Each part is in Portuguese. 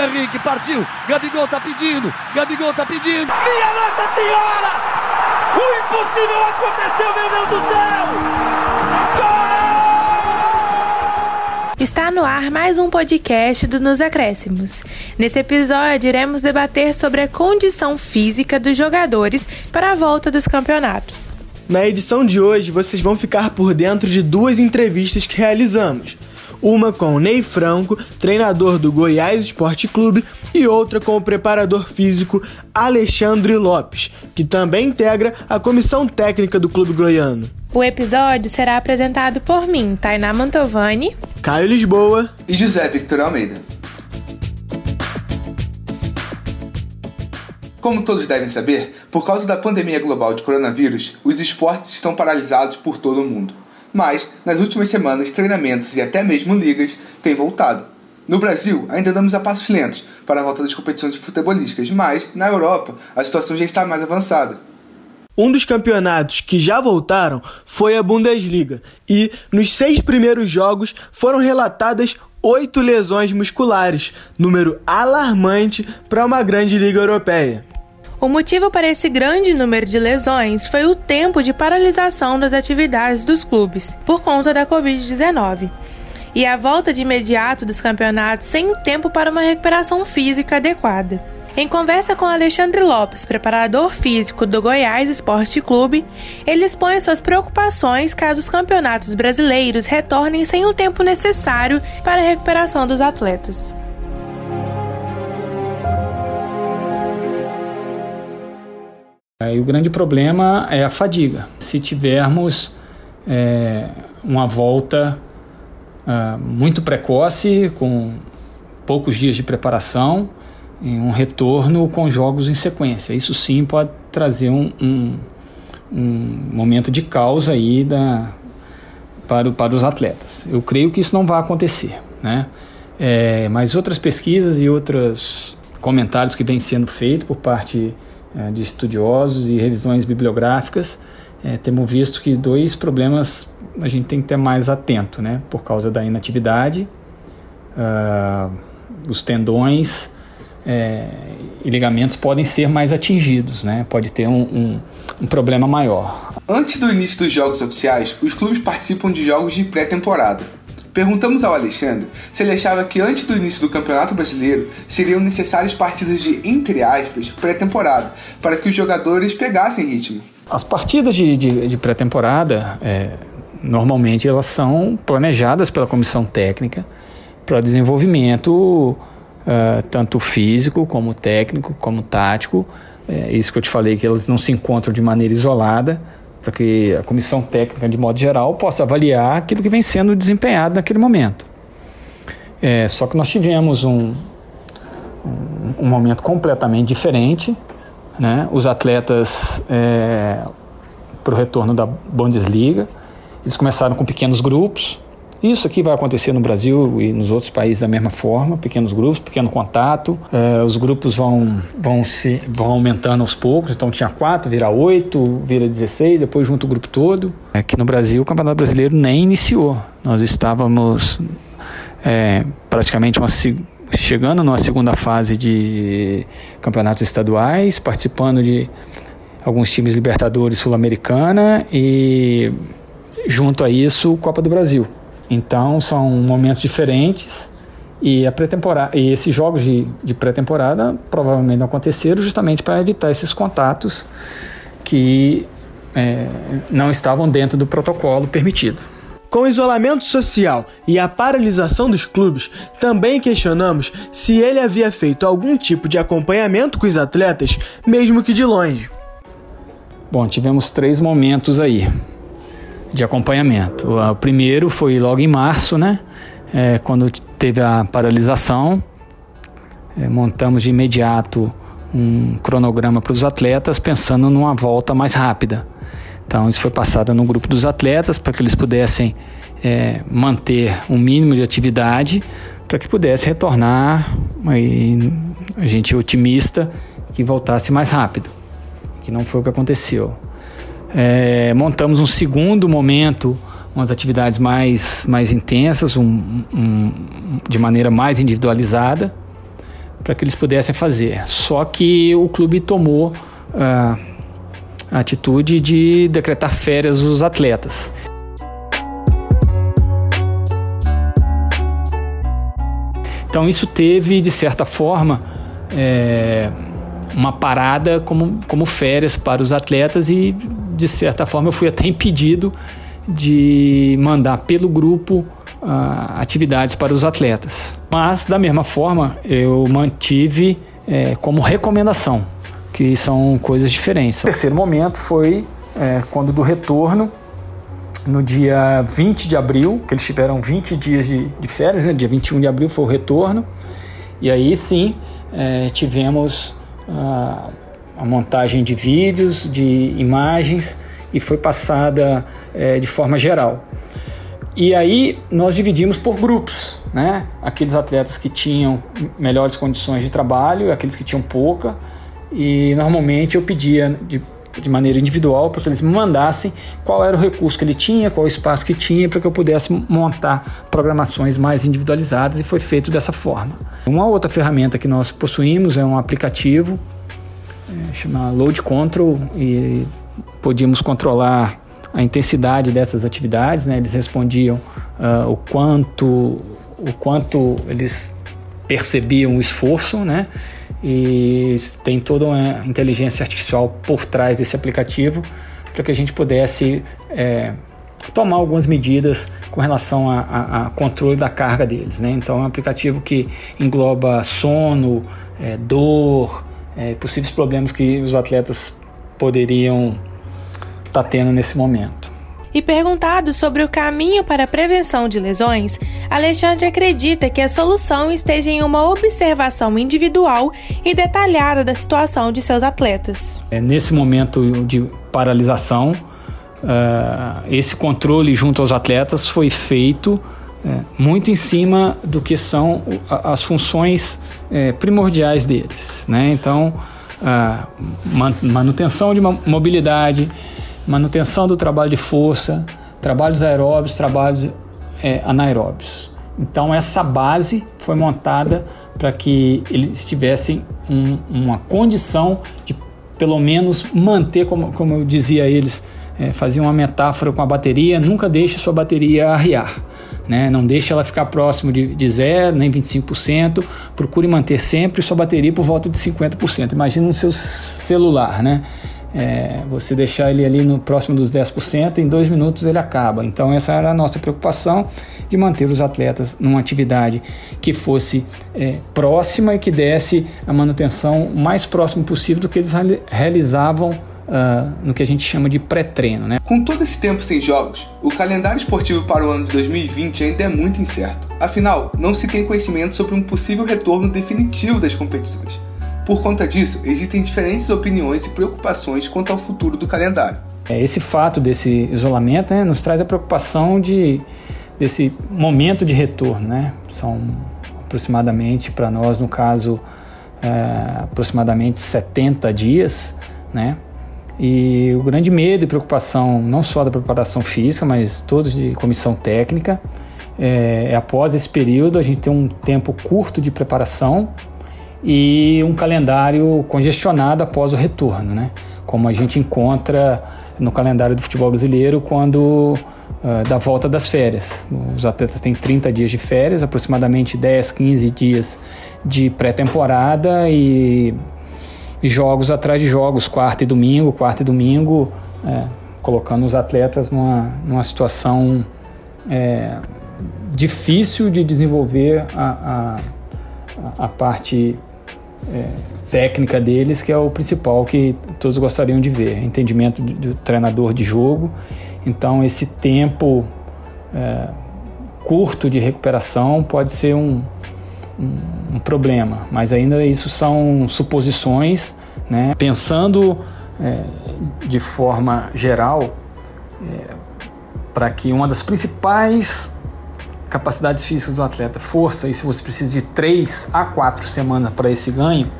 Henrique, partiu. Gabigol tá pedindo. Gabigol tá pedindo. Minha Nossa Senhora! O impossível aconteceu, meu Deus do céu! Gol! Está no ar mais um podcast do Nos Acréscimos. Nesse episódio, iremos debater sobre a condição física dos jogadores para a volta dos campeonatos. Na edição de hoje, vocês vão ficar por dentro de duas entrevistas que realizamos uma com o Ney Franco, treinador do Goiás Esporte Clube, e outra com o preparador físico Alexandre Lopes, que também integra a comissão técnica do clube goiano. O episódio será apresentado por mim, Tainá Mantovani, Caio Lisboa e José Victor Almeida. Como todos devem saber, por causa da pandemia global de coronavírus, os esportes estão paralisados por todo o mundo mas nas últimas semanas treinamentos e até mesmo ligas têm voltado. No Brasil, ainda andamos a passos lentos para a volta das competições futebolísticas, mas na Europa a situação já está mais avançada. Um dos campeonatos que já voltaram foi a Bundesliga, e nos seis primeiros jogos foram relatadas oito lesões musculares, número alarmante para uma grande liga europeia. O motivo para esse grande número de lesões foi o tempo de paralisação das atividades dos clubes por conta da Covid-19 e a volta de imediato dos campeonatos sem tempo para uma recuperação física adequada. Em conversa com Alexandre Lopes, preparador físico do Goiás Esporte Clube, ele expõe suas preocupações caso os campeonatos brasileiros retornem sem o tempo necessário para a recuperação dos atletas. E o grande problema é a fadiga. Se tivermos é, uma volta é, muito precoce, com poucos dias de preparação, e um retorno com jogos em sequência, isso sim pode trazer um, um, um momento de causa aí da, para, para os atletas. Eu creio que isso não vai acontecer, né? É, mas outras pesquisas e outros comentários que vêm sendo feitos por parte de estudiosos e revisões bibliográficas, é, temos visto que dois problemas a gente tem que ter mais atento, né? Por causa da inatividade, uh, os tendões é, e ligamentos podem ser mais atingidos, né? Pode ter um, um, um problema maior. Antes do início dos jogos oficiais, os clubes participam de jogos de pré-temporada. Perguntamos ao Alexandre se ele achava que antes do início do Campeonato Brasileiro seriam necessárias partidas de, entre aspas, pré-temporada, para que os jogadores pegassem ritmo. As partidas de, de, de pré-temporada, é, normalmente elas são planejadas pela comissão técnica para desenvolvimento uh, tanto físico como técnico, como tático. É isso que eu te falei, que elas não se encontram de maneira isolada, para que a comissão técnica, de modo geral, possa avaliar aquilo que vem sendo desempenhado naquele momento. É, só que nós tivemos um, um, momento completamente diferente. Né? Os atletas, é, para o retorno da Bundesliga, eles começaram com pequenos grupos, isso aqui vai acontecer no Brasil e nos outros países da mesma forma, pequenos grupos, pequeno contato. É, os grupos vão, vão, se, vão aumentando aos poucos, então tinha quatro, vira oito, vira 16, depois junto o grupo todo. Aqui no Brasil, o Campeonato Brasileiro nem iniciou. Nós estávamos é, praticamente uma chegando numa segunda fase de campeonatos estaduais, participando de alguns times Libertadores Sul-Americana e junto a isso Copa do Brasil. Então são momentos diferentes e a pré-temporada e esses jogos de, de pré-temporada provavelmente não aconteceram justamente para evitar esses contatos que é, não estavam dentro do protocolo permitido. Com o isolamento social e a paralisação dos clubes, também questionamos se ele havia feito algum tipo de acompanhamento com os atletas, mesmo que de longe. Bom, tivemos três momentos aí de acompanhamento. O primeiro foi logo em março, né? É, quando teve a paralisação, é, montamos de imediato um cronograma para os atletas, pensando numa volta mais rápida. Então, isso foi passado no grupo dos atletas para que eles pudessem é, manter um mínimo de atividade para que pudesse retornar. Aí, a gente otimista que voltasse mais rápido, que não foi o que aconteceu. É, montamos um segundo momento, umas atividades mais, mais intensas, um, um, de maneira mais individualizada, para que eles pudessem fazer. Só que o clube tomou uh, a atitude de decretar férias dos atletas. Então isso teve, de certa forma, é, uma parada como, como férias para os atletas e, de certa forma, eu fui até impedido de mandar pelo grupo uh, atividades para os atletas. Mas, da mesma forma, eu mantive é, como recomendação, que são coisas diferentes. O terceiro momento foi é, quando do retorno, no dia 20 de abril, que eles tiveram 20 dias de, de férias, né? dia 21 de abril foi o retorno, e aí sim é, tivemos a, a, montagem de vídeos, de imagens, e foi passada é, de forma geral. E aí nós dividimos por grupos, né? Aqueles atletas que tinham melhores condições de trabalho aqueles que tinham pouca. E normalmente eu pedia de, de maneira individual para que eles me mandassem qual era o recurso que ele tinha, qual o espaço que tinha, para que eu pudesse montar programações mais individualizadas e foi feito dessa forma. Uma outra ferramenta que nós possuímos é um aplicativo é, chamado Load Control e podíamos controlar a intensidade dessas atividades, né? eles respondiam uh, o quanto o quanto eles percebiam o esforço, né? E tem toda uma inteligência artificial por trás desse aplicativo para que a gente pudesse é, tomar algumas medidas com relação a, a, a, controle da carga deles, né? Então é um aplicativo que engloba sono, é, dor, é, possíveis problemas que os atletas poderiam está tendo nesse momento. E perguntado sobre o caminho para a prevenção de lesões, Alexandre acredita que a solução esteja em uma observação individual e detalhada da situação de seus atletas. É, nesse momento de paralisação, uh, esse controle junto aos atletas foi feito uh, muito em cima do que são as funções uh, primordiais deles. Né? Então, manutenção de mobilidade, manutenção do trabalho de força, trabalhos aeróbios, trabalhos é, anaeróbios. Então essa base foi montada para que eles tivessem um, uma condição de pelo menos manter, como, como eu dizia a eles, é, fazia uma metáfora com a bateria, nunca deixe sua bateria arriar. Né? Não deixe ela ficar próximo de, de zero, nem 25%. Procure manter sempre sua bateria por volta de 50%. Imagina no seu celular, né? É, você deixar ele ali no próximo dos 10%, em dois minutos ele acaba. Então, essa era a nossa preocupação de manter os atletas numa atividade que fosse é, próxima e que desse a manutenção mais próximo possível do que eles realizavam uh, no que a gente chama de pré-treino. Né? Com todo esse tempo sem jogos, o calendário esportivo para o ano de 2020 ainda é muito incerto. Afinal, não se tem conhecimento sobre um possível retorno definitivo das competições. Por conta disso, existem diferentes opiniões e preocupações quanto ao futuro do calendário. É, esse fato desse isolamento né, nos traz a preocupação de, desse momento de retorno. Né? São aproximadamente, para nós, no caso, é, aproximadamente 70 dias. Né? E o grande medo e preocupação, não só da preparação física, mas todos de comissão técnica, é, é após esse período a gente tem um tempo curto de preparação e um calendário congestionado após o retorno, né? como a gente encontra no calendário do futebol brasileiro quando uh, da volta das férias. Os atletas têm 30 dias de férias, aproximadamente 10, 15 dias de pré-temporada e jogos atrás de jogos, quarta e domingo, quarta e domingo, é, colocando os atletas numa, numa situação é, difícil de desenvolver a, a, a parte é, técnica deles, que é o principal que todos gostariam de ver, entendimento do, do treinador de jogo. Então, esse tempo é, curto de recuperação pode ser um, um, problema, mas ainda isso são suposições. Né? Pensando é, de forma geral, é, para que uma das principais capacidades físicas do atleta, força, e se você precisa de 3 a 4 semanas para esse ganho,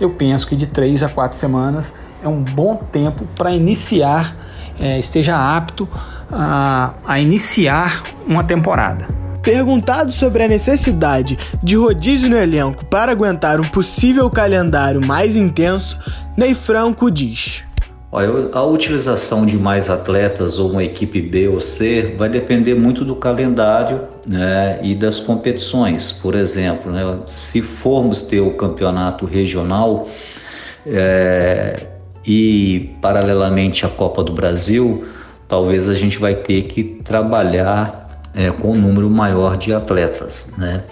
eu penso que de 3 a 4 semanas é um bom tempo para iniciar, é, esteja apto a, a iniciar uma temporada. Perguntado sobre a necessidade de rodízio no elenco para aguentar um possível calendário mais intenso, Ney Franco diz. Olha, a utilização de mais atletas ou uma equipe B ou C vai depender muito do calendário né, e das competições. Por exemplo, né, se formos ter o campeonato regional é, e paralelamente a Copa do Brasil, talvez a gente vai ter que trabalhar é, com um número maior de atletas, né?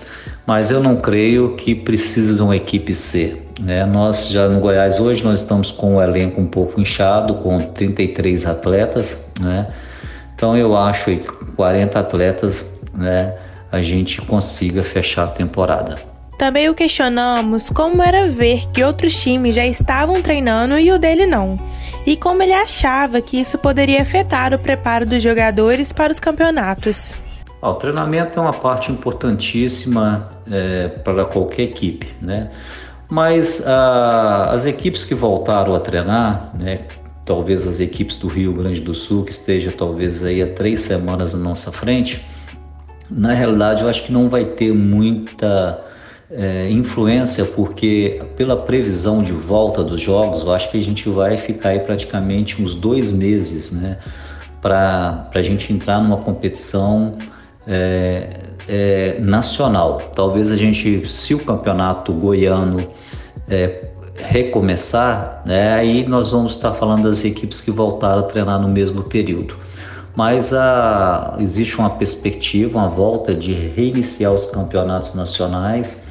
Mas eu não creio que precise de uma equipe C. Né? Nós já no Goiás hoje nós estamos com o elenco um pouco inchado, com 33 atletas, né? Então eu acho que 40 atletas, né, a gente consiga fechar a temporada. Também o questionamos como era ver que outros times já estavam treinando e o dele não, e como ele achava que isso poderia afetar o preparo dos jogadores para os campeonatos. O treinamento é uma parte importantíssima é, para qualquer equipe, né? Mas ah, as equipes que voltaram a treinar, né, talvez as equipes do Rio Grande do Sul, que esteja talvez aí há três semanas na nossa frente, na realidade eu acho que não vai ter muita é, influência, porque pela previsão de volta dos jogos, eu acho que a gente vai ficar aí praticamente uns dois meses, né? Para a gente entrar numa competição é, é, nacional. Talvez a gente, se o campeonato goiano é, recomeçar, né, aí nós vamos estar falando das equipes que voltaram a treinar no mesmo período. Mas a, existe uma perspectiva, uma volta de reiniciar os campeonatos nacionais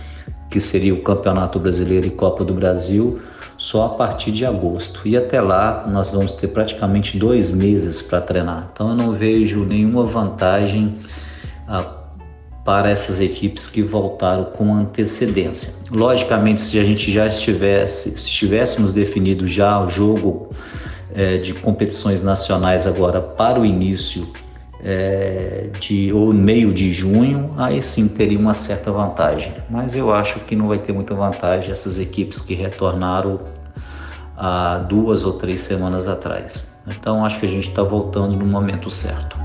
que seria o Campeonato Brasileiro e Copa do Brasil, só a partir de agosto. E até lá nós vamos ter praticamente dois meses para treinar. Então eu não vejo nenhuma vantagem ah, para essas equipes que voltaram com antecedência. Logicamente, se a gente já estivesse, se estivéssemos definido já o jogo é, de competições nacionais agora para o início é, de ou meio de junho, aí sim teria uma certa vantagem. Mas eu acho que não vai ter muita vantagem essas equipes que retornaram há duas ou três semanas atrás. Então acho que a gente está voltando no momento certo.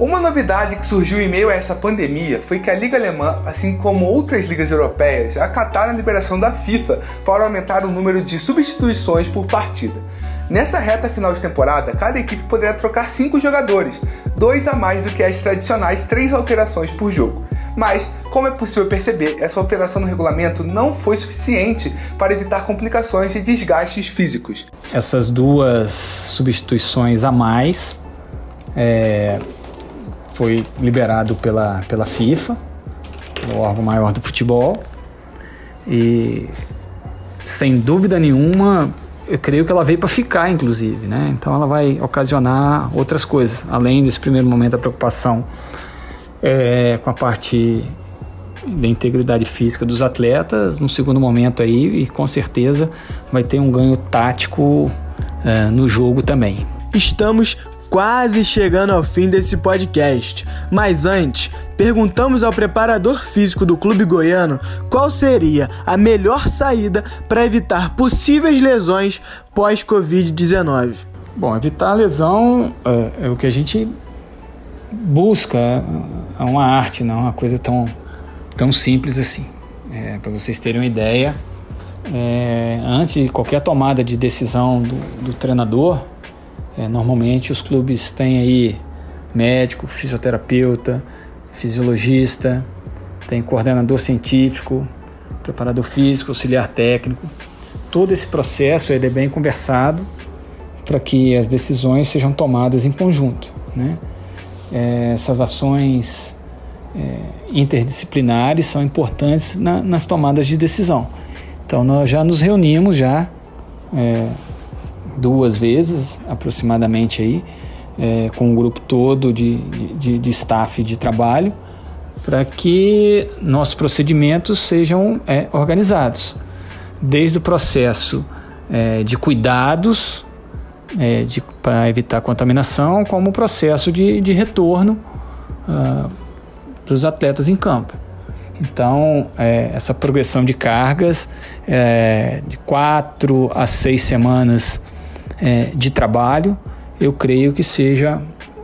Uma novidade que surgiu em meio a essa pandemia foi que a Liga Alemã, assim como outras ligas europeias, acataram a liberação da FIFA para aumentar o número de substituições por partida. Nessa reta final de temporada, cada equipe poderá trocar cinco jogadores, dois a mais do que as tradicionais três alterações por jogo. Mas, como é possível perceber, essa alteração no regulamento não foi suficiente para evitar complicações e desgastes físicos. Essas duas substituições a mais é, foi liberado pela, pela FIFA, o órgão maior do futebol, e sem dúvida nenhuma eu creio que ela veio para ficar, inclusive, né? Então ela vai ocasionar outras coisas, além desse primeiro momento da preocupação é, com a parte da integridade física dos atletas, no segundo momento aí, e com certeza vai ter um ganho tático é, no jogo também. Estamos quase chegando ao fim desse podcast. Mas antes, perguntamos ao preparador físico do clube goiano qual seria a melhor saída para evitar possíveis lesões pós-Covid-19. Bom, evitar a lesão é, é, o que a gente busca, é uma arte, não é uma coisa tão, tão simples assim. É, para vocês terem uma ideia, é, antes de qualquer tomada de decisão do, do treinador, é, normalmente os clubes têm aí médico, fisioterapeuta, fisiologista, tem coordenador científico, preparador físico, auxiliar técnico. Todo esse processo ele é bem conversado para que as decisões sejam tomadas em conjunto. Né? É, essas ações é, interdisciplinares são importantes na, nas tomadas de decisão. Então nós já nos reunimos já é, duas vezes aproximadamente aí, é, com o grupo todo de, de, de staff de trabalho, para que nossos procedimentos sejam é, organizados, desde o processo é, de cuidados é, para evitar contaminação, como o processo de, de retorno uh, para os atletas em campo. Então, é, essa progressão de cargas é, de quatro a seis semanas é, de trabalho, eu creio que seja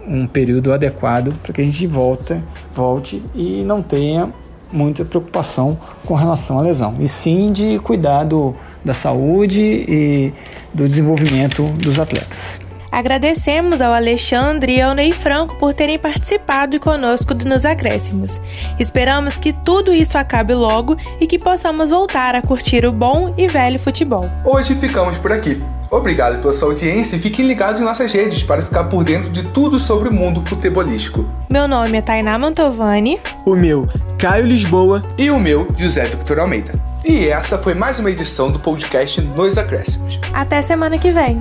um período adequado para que a gente volta, volte e não tenha muita preocupação com relação à lesão, e sim de cuidado da saúde e do desenvolvimento dos atletas. Agradecemos ao Alexandre e ao Ney Franco por terem participado conosco Nos Acréscimos. Esperamos que tudo isso acabe logo e que possamos voltar a curtir o bom e velho futebol. Hoje ficamos por aqui. Obrigado pela sua audiência e fiquem ligados em nossas redes para ficar por dentro de tudo sobre o mundo futebolístico. Meu nome é Tainá Mantovani. O meu, Caio Lisboa. E o meu, José Victor Almeida. E essa foi mais uma edição do podcast Nos Acréscimos. Até semana que vem.